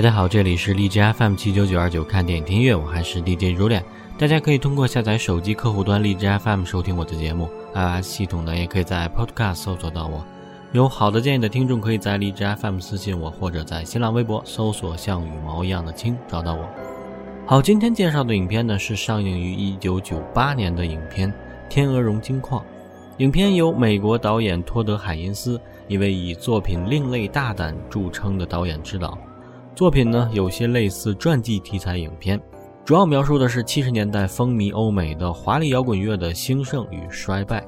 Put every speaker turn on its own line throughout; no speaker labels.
大家好，这里是荔枝 FM 七九九二九看电影听音乐，我还是 DJ 如脸。大家可以通过下载手机客户端荔枝 FM 收听我的节目，iOS 系统呢也可以在 Podcast 搜索到我。有好的建议的听众可以在荔枝 FM 私信我，或者在新浪微博搜索像羽毛一样的青找到我。好，今天介绍的影片呢是上映于一九九八年的影片《天鹅绒金矿》。影片由美国导演托德·海因斯，一位以作品另类大胆著称的导演执导。作品呢有些类似传记题材影片，主要描述的是七十年代风靡欧美的华丽摇滚乐的兴盛与衰败。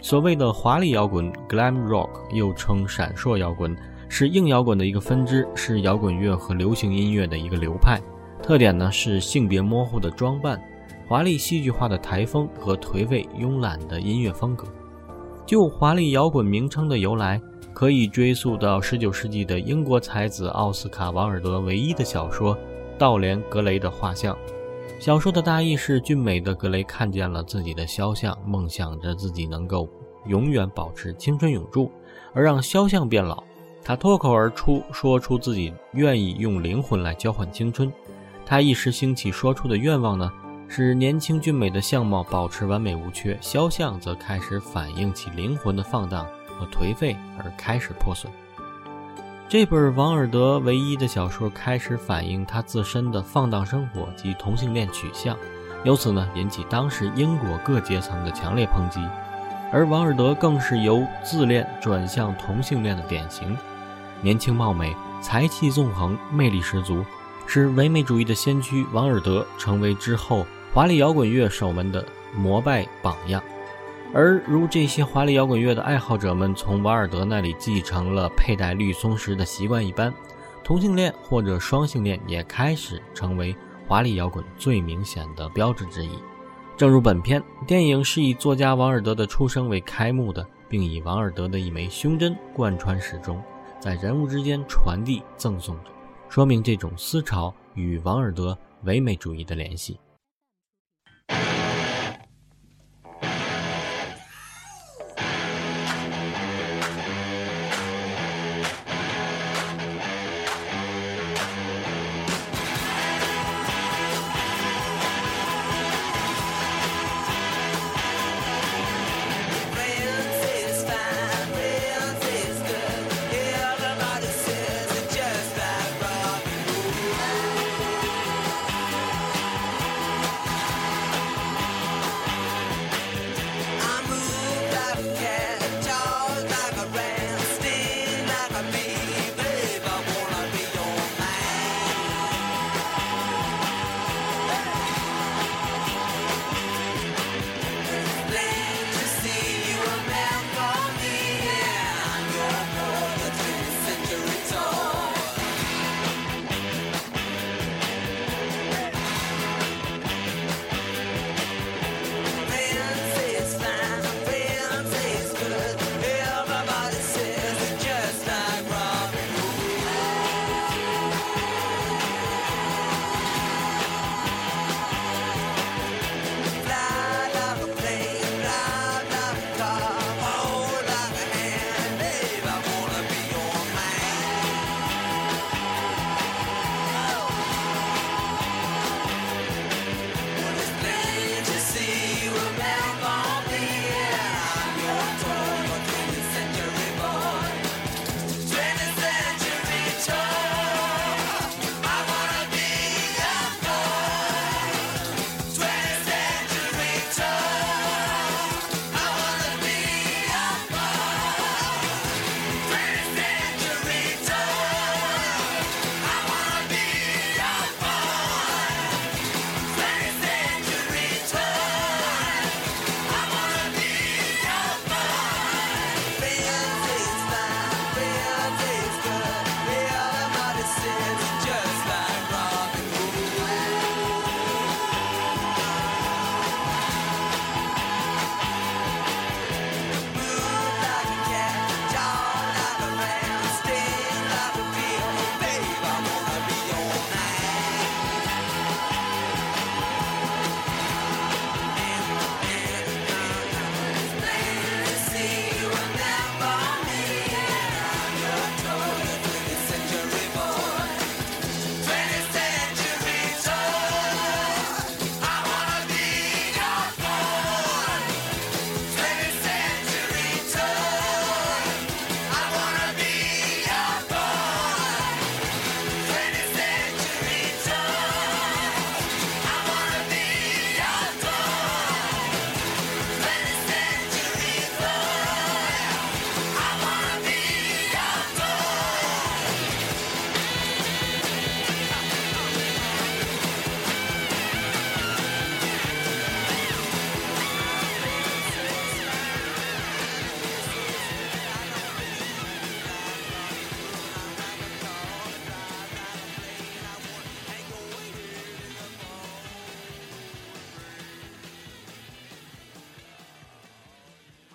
所谓的华丽摇滚 （glam rock） 又称闪烁摇滚，是硬摇滚的一个分支，是摇滚乐和流行音乐的一个流派。特点呢是性别模糊的装扮、华丽戏剧化的台风和颓废慵懒的音乐风格。就华丽摇滚名称的由来，可以追溯到19世纪的英国才子奥斯卡·王尔德唯一的小说《道连·格雷的画像》。小说的大意是：俊美的格雷看见了自己的肖像，梦想着自己能够永远保持青春永驻，而让肖像变老。他脱口而出说出自己愿意用灵魂来交换青春。他一时兴起说出的愿望呢？使年轻俊美的相貌保持完美无缺，肖像则开始反映其灵魂的放荡和颓废而开始破损。这本王尔德唯一的小说开始反映他自身的放荡生活及同性恋取向，由此呢引起当时英国各阶层的强烈抨击。而王尔德更是由自恋转向同性恋的典型，年轻貌美，才气纵横，魅力十足，使唯美主义的先驱王尔德成为之后。华丽摇滚乐手们的膜拜榜样，而如这些华丽摇滚乐的爱好者们从瓦尔德那里继承了佩戴绿松石的习惯一般，同性恋或者双性恋也开始成为华丽摇滚最明显的标志之一。正如本片电影是以作家王尔德的出生为开幕的，并以王尔德的一枚胸针贯穿始终，在人物之间传递赠送着，说明这种思潮与王尔德唯美主义的联系。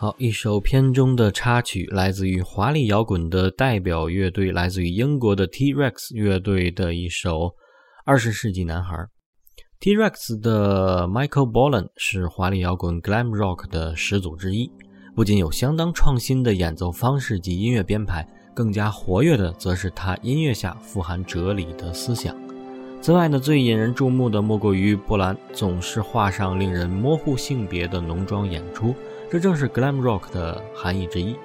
好，一首片中的插曲，来自于华丽摇滚的代表乐队，来自于英国的 T-Rex 乐队的一首《二十世纪男孩》。T-Rex 的 Michael Bolland 是华丽摇滚 Glam Rock 的始祖之一，不仅有相当创新的演奏方式及音乐编排，更加活跃的则是他音乐下富含哲理的思想。此外呢，最引人注目的莫过于波兰总是画上令人模糊性别的浓妆演出。这正是 glam rock 的含义之一，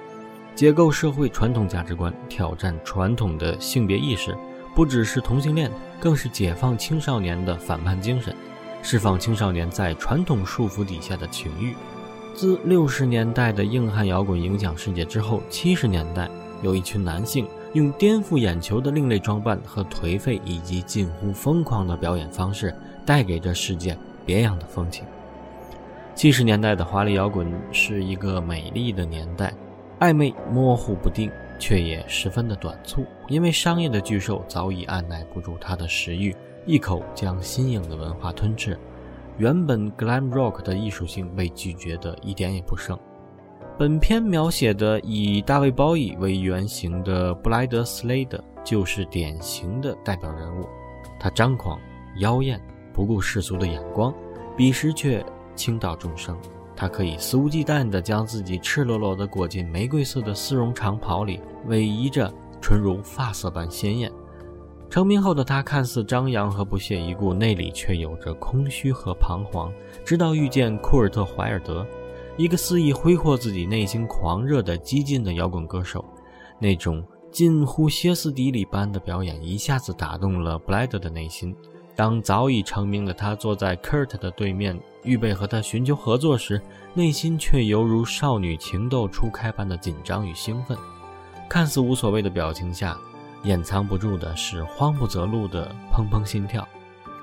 解构社会传统价值观，挑战传统的性别意识，不只是同性恋，更是解放青少年的反叛精神，释放青少年在传统束缚底下的情欲。自六十年代的硬汉摇滚影响世界之后，七十年代有一群男性用颠覆眼球的另类装扮和颓废以及近乎疯狂的表演方式，带给这世界别样的风情。七十年代的华丽摇滚是一个美丽的年代，暧昧模糊不定，却也十分的短促。因为商业的巨兽早已按耐不住他的食欲，一口将新颖的文化吞噬，原本 glam rock 的艺术性被拒绝的一点也不剩。本片描写的以大卫鲍伊为原型的布莱德·斯雷德就是典型的代表人物。他张狂、妖艳，不顾世俗的眼光，彼时却。倾倒众生，他可以肆无忌惮地将自己赤裸裸地裹进玫瑰色的丝绒长袍里，逶迤着唇如发色般鲜艳。成名后的他看似张扬和不屑一顾，内里却有着空虚和彷徨。直到遇见库尔特·怀尔德，一个肆意挥霍自己内心狂热的激进的摇滚歌手，那种近乎歇斯底里般的表演一下子打动了布莱德的内心。当早已成名的他坐在 Kurt 的对面。预备和他寻求合作时，内心却犹如少女情窦初开般的紧张与兴奋。看似无所谓的表情下，掩藏不住的是慌不择路的砰砰心跳。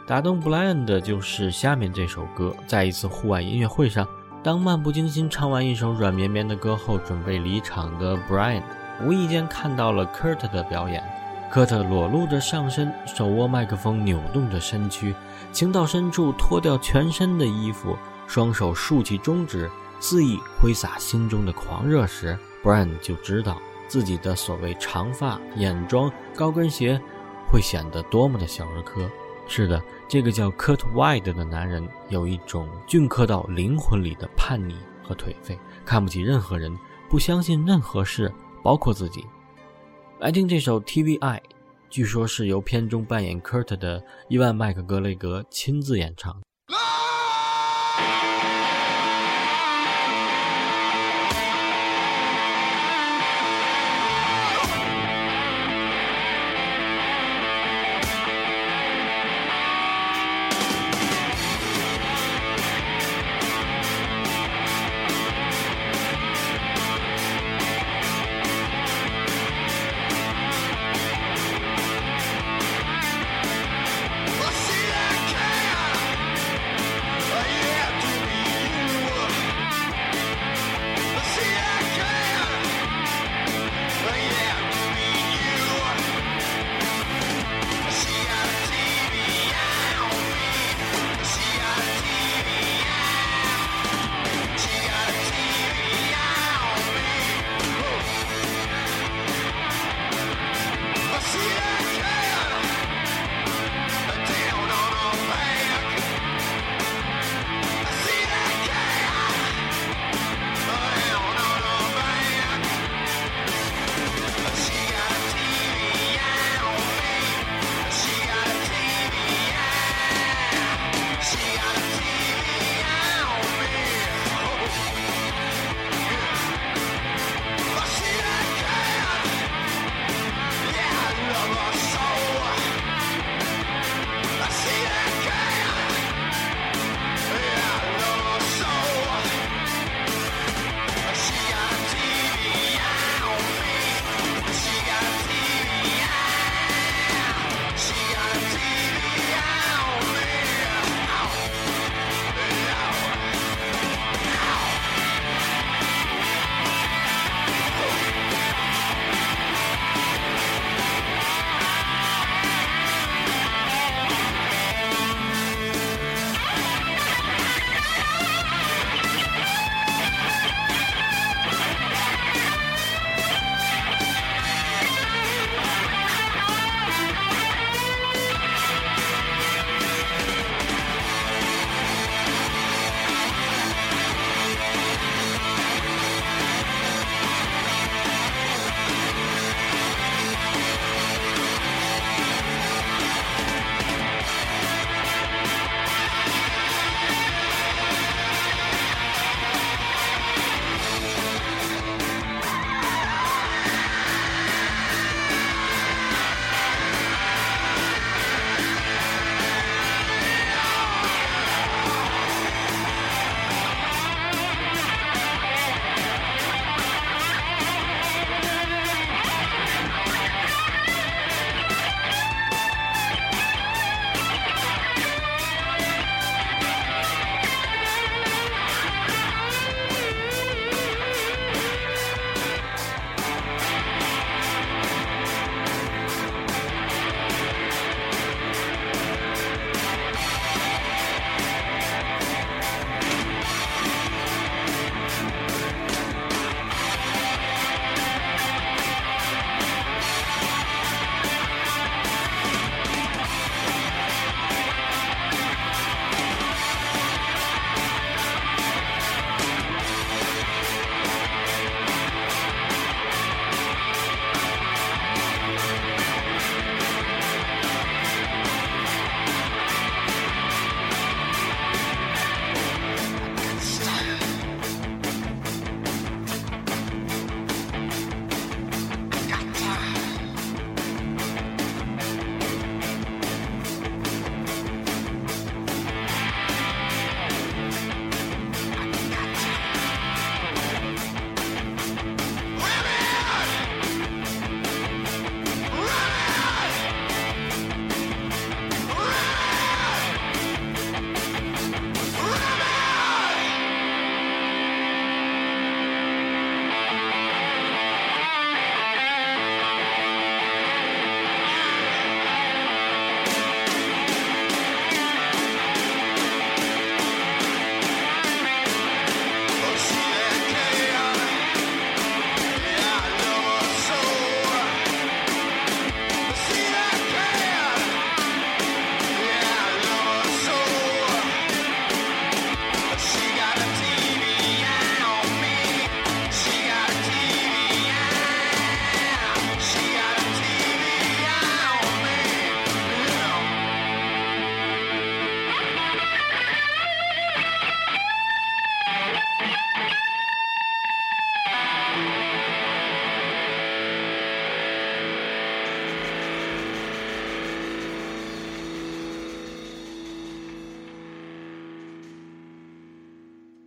打动布莱恩的就是下面这首歌。在一次户外音乐会上，当漫不经心唱完一首软绵绵的歌后，准备离场的 Brian 无意间看到了 Kurt 的表演。科特裸露着上身，手握麦克风，扭动着身躯，情到深处脱掉全身的衣服，双手竖起中指，肆意挥洒心中的狂热时，Brian 就知道自己的所谓长发、眼妆、高跟鞋会显得多么的小儿科。是的，这个叫 Kurt Wide 的男人有一种镌刻到灵魂里的叛逆和颓废，看不起任何人，不相信任何事，包括自己。来听这首 TVI，据说是由片中扮演 Kurt 的伊万麦克格雷格亲自演唱。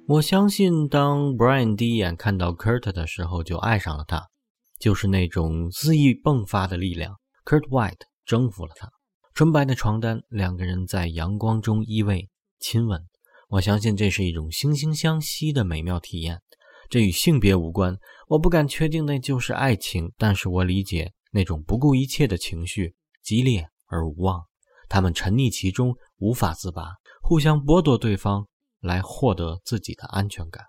我相信，当 Brian 第一眼看到 Kurt 的时候，就爱上了他，就是那种恣意迸发的力量。Kurt White 征服了他。纯白的床单，两个人在阳光中依偎亲吻。我相信这是一种惺惺相惜的美妙体验。这与性别无关，我不敢确定那就是爱情，但是我理解那种不顾一切的情绪，激烈而无望。他们沉溺其中，无法自拔，互相剥夺对方。来获得自己的安全感。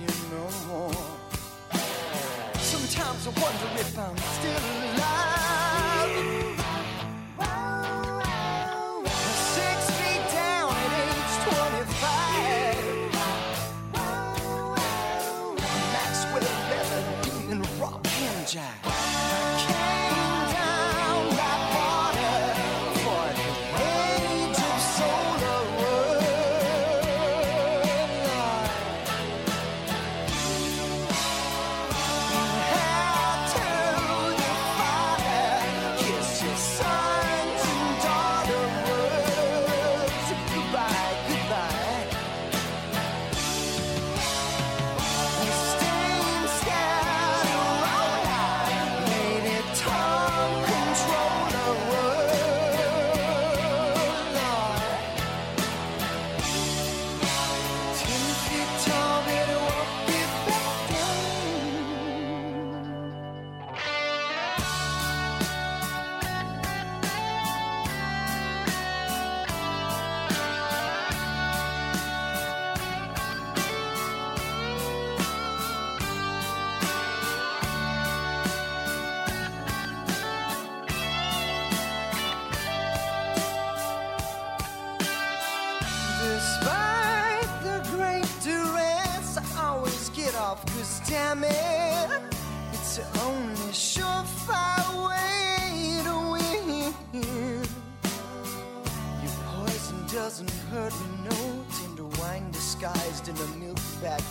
You. Sometimes I wonder if I'm still alive.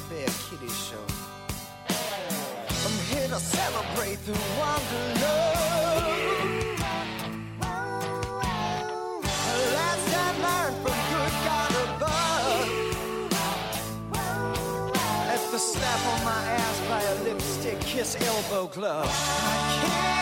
Bear Kitty Show. I'm here to celebrate the wanderlust. the slap on my ass by a lipstick kiss elbow glove. I can't.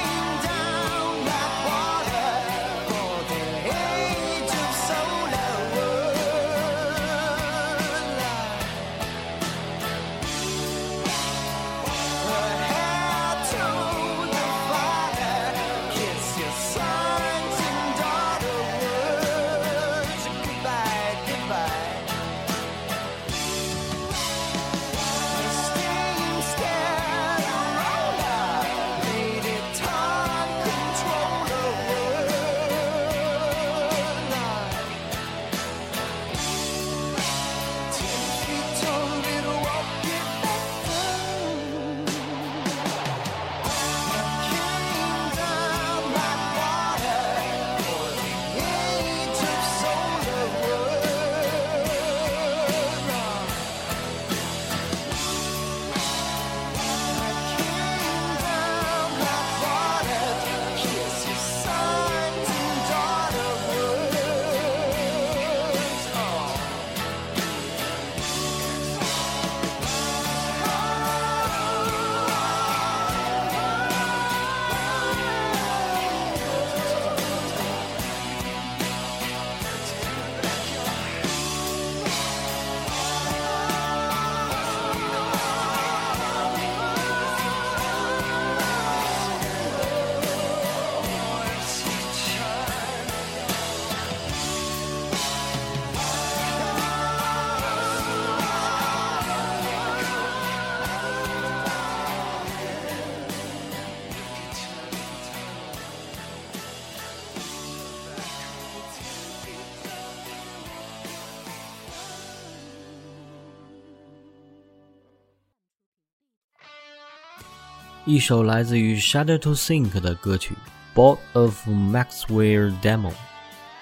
一首来自于 Shudder to Think 的歌曲《Board of Maxwell Demo》。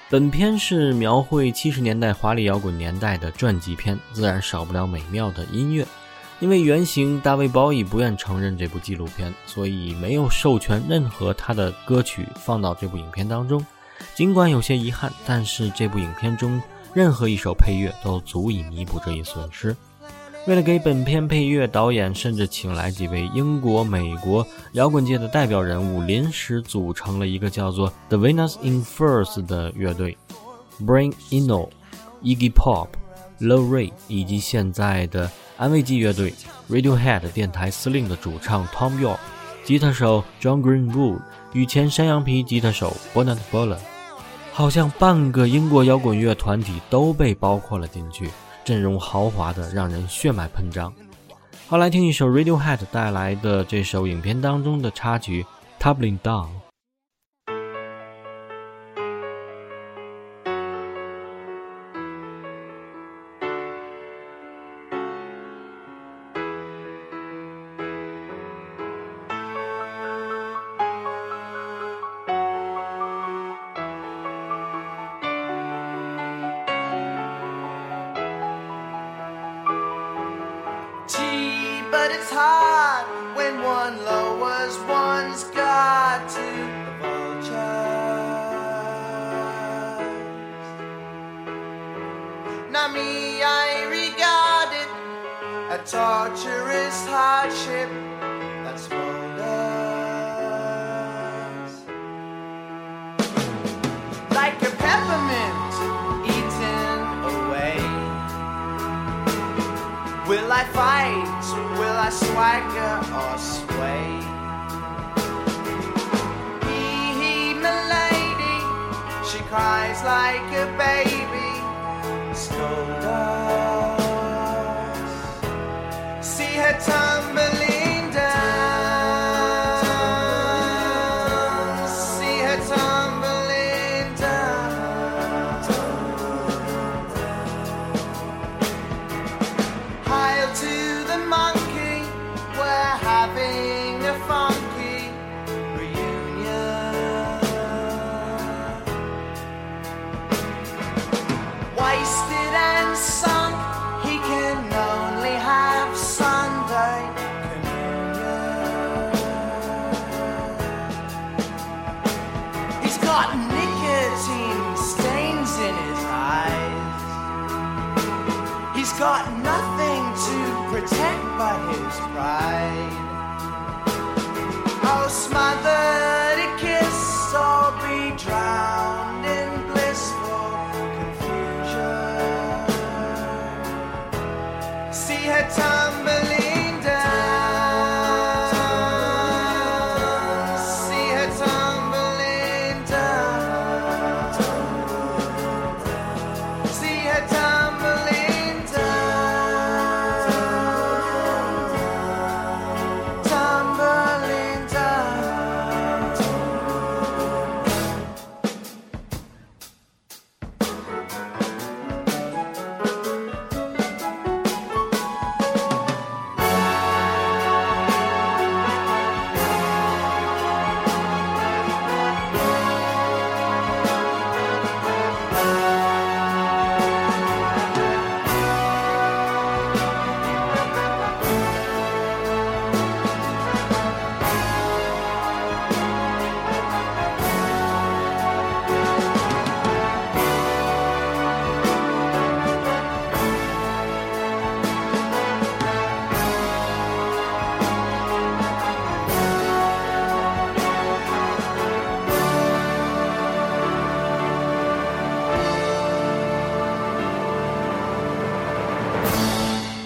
本片是描绘七十年代华丽摇滚年代的传记片，自然少不了美妙的音乐。因为原型大卫·鲍伊不愿承认这部纪录片，所以没有授权任何他的歌曲放到这部影片当中。尽管有些遗憾，但是这部影片中任何一首配乐都足以弥补这一损失。为了给本片配乐，导演甚至请来几位英国、美国摇滚界的代表人物，临时组成了一个叫做 The Venus in Furs 的乐队。Brain Eno、Iggy Pop、Low Ray 以及现在的安慰剂乐队 Radiohead 电台司令的主唱 Tom York、吉他手 John Greenwood 与前山羊皮吉他手 Bonnet Buller 好像半个英国摇滚乐团体都被包括了进去。阵容豪华的让人血脉喷张。好，来听一首 Radiohead 带来的这首影片当中的插曲《Tumbling Down》。
But it's hard when one lowers one's guard to the vultures. Now me, I regard it a torturous hardship that smolders like a peppermint eaten away. Will I fight? Swagger or sway? Hee hee, milady, she cries like a baby. Scold us.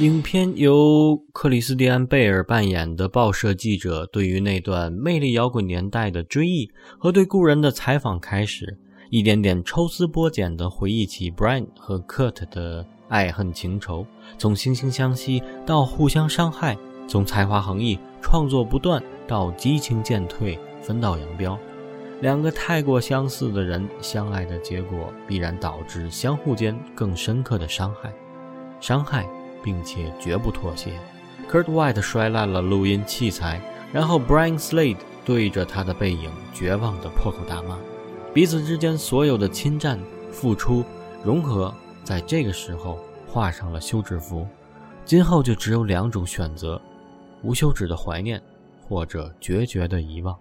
影片由克里斯蒂安·贝尔扮演的报社记者，对于那段魅力摇滚年代的追忆和对故人的采访开始，一点点抽丝剥茧地回忆起 Brian 和 Kurt 的爱恨情仇，从惺惺相惜到互相伤害，从才华横溢、创作不断到激情渐退、分道扬镳。两个太过相似的人相爱的结果，必然导致相互间更深刻的伤害，伤害。并且绝不妥协。Kurt White 摔烂了录音器材然后 Brian Slade 对着他的背影绝望地破口大骂，彼此之间所有的侵占、付出、融合，在这个时候画上了休止符。今后就只有两种选择：无休止的怀念，或者决绝的遗忘。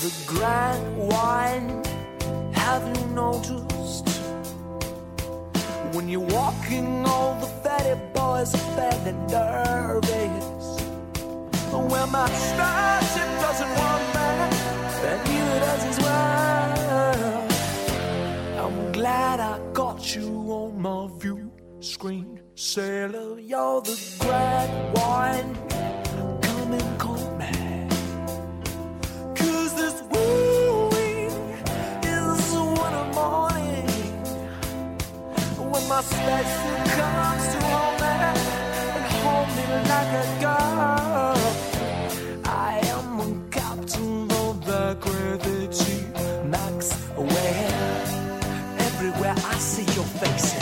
The grand wine. Have you noticed? When you're walking, all the fatty boys are fat and nervous. Well, my starship doesn't want that, and neither does his world. I'm glad I got you on my view screen. Sailor, you're the grand wine. My special comes to hold me And hold me like a girl I am a captain of the gravity Max where? Everywhere I see your faces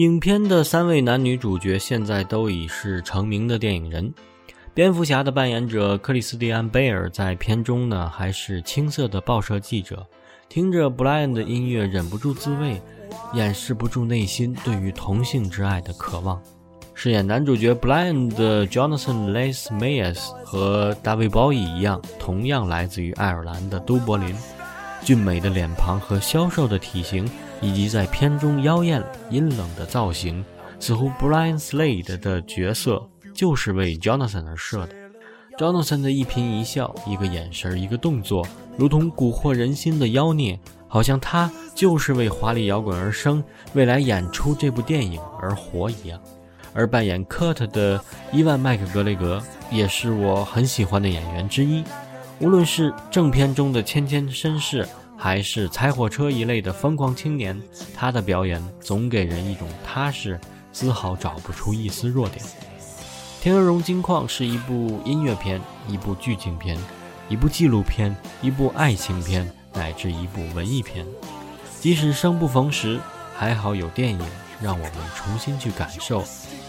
影片的三位男女主角现在都已是成名的电影人。蝙蝠侠的扮演者克里斯蒂安·贝尔在片中呢还是青涩的报社记者，听着布莱恩的音乐忍不住自慰，掩饰不住内心对于同性之爱的渴望。饰演男主角布莱恩的 Jonathan Les Mayes 和大卫·鲍伊一样，同样来自于爱尔兰的都柏林。俊美的脸庞和消瘦的体型，以及在片中妖艳阴冷的造型，似乎 Brian Slade 的角色就是为 Jonathan 而设的。Jonathan 的一颦一笑，一个眼神，一个动作，如同蛊惑人心的妖孽，好像他就是为华丽摇滚而生，为来演出这部电影而活一样。而扮演 Kurt 的伊万·麦克格雷格也是我很喜欢的演员之一。无论是正片中的谦谦绅士，还是踩火车一类的疯狂青年，他的表演总给人一种踏实，丝毫找不出一丝弱点。《天鹅绒金矿》是一部音乐片，一部剧情片，一部纪录片，一部爱情片，乃至一部文艺片。即使生不逢时，还好有电影让我们重新去感受，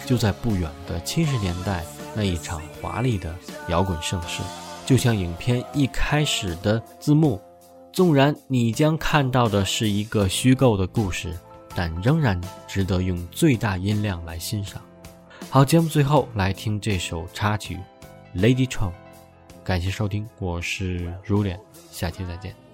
就在不远的七十年代那一场华丽的摇滚盛世。就像影片一开始的字幕，纵然你将看到的是一个虚构的故事，但仍然值得用最大音量来欣赏。好，节目最后来听这首插曲《Lady Tron》，感谢收听，我是如脸，下期再见。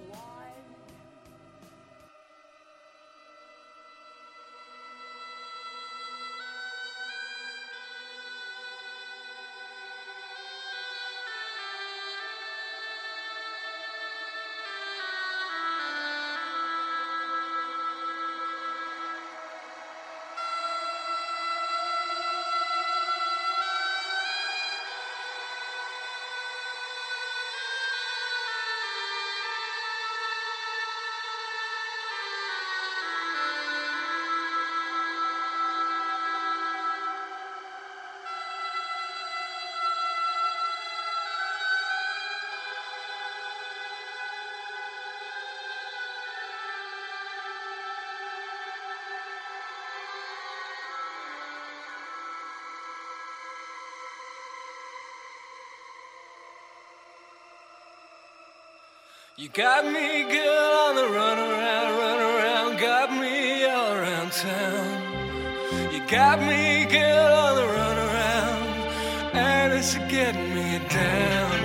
You got me good on the run around, run around, got me all around town. You got me good on the run around, and it's getting me down,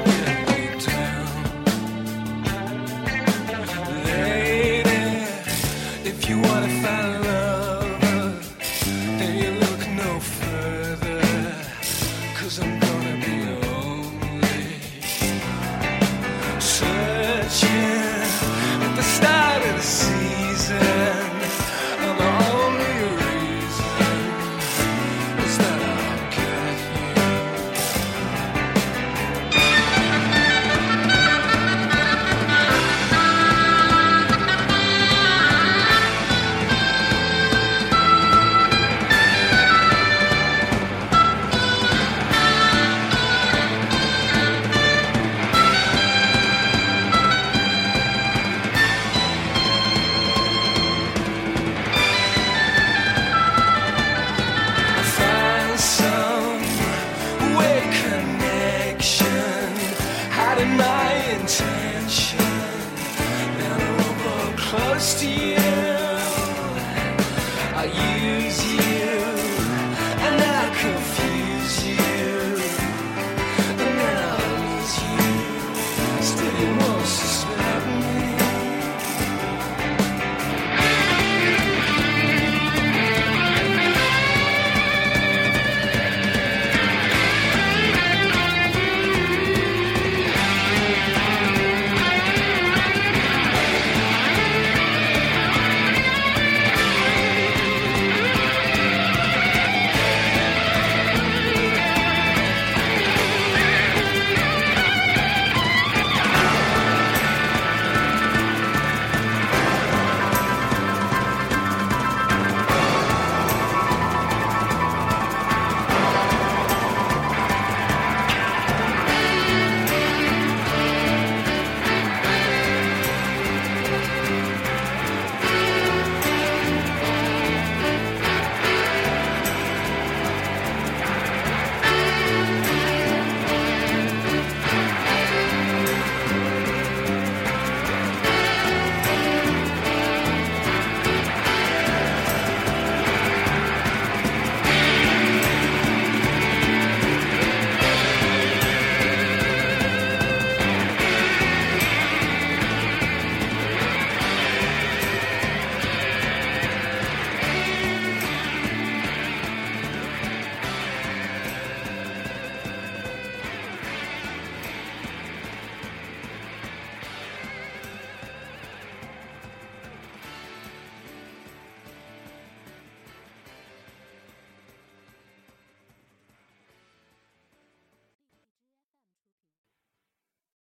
last year.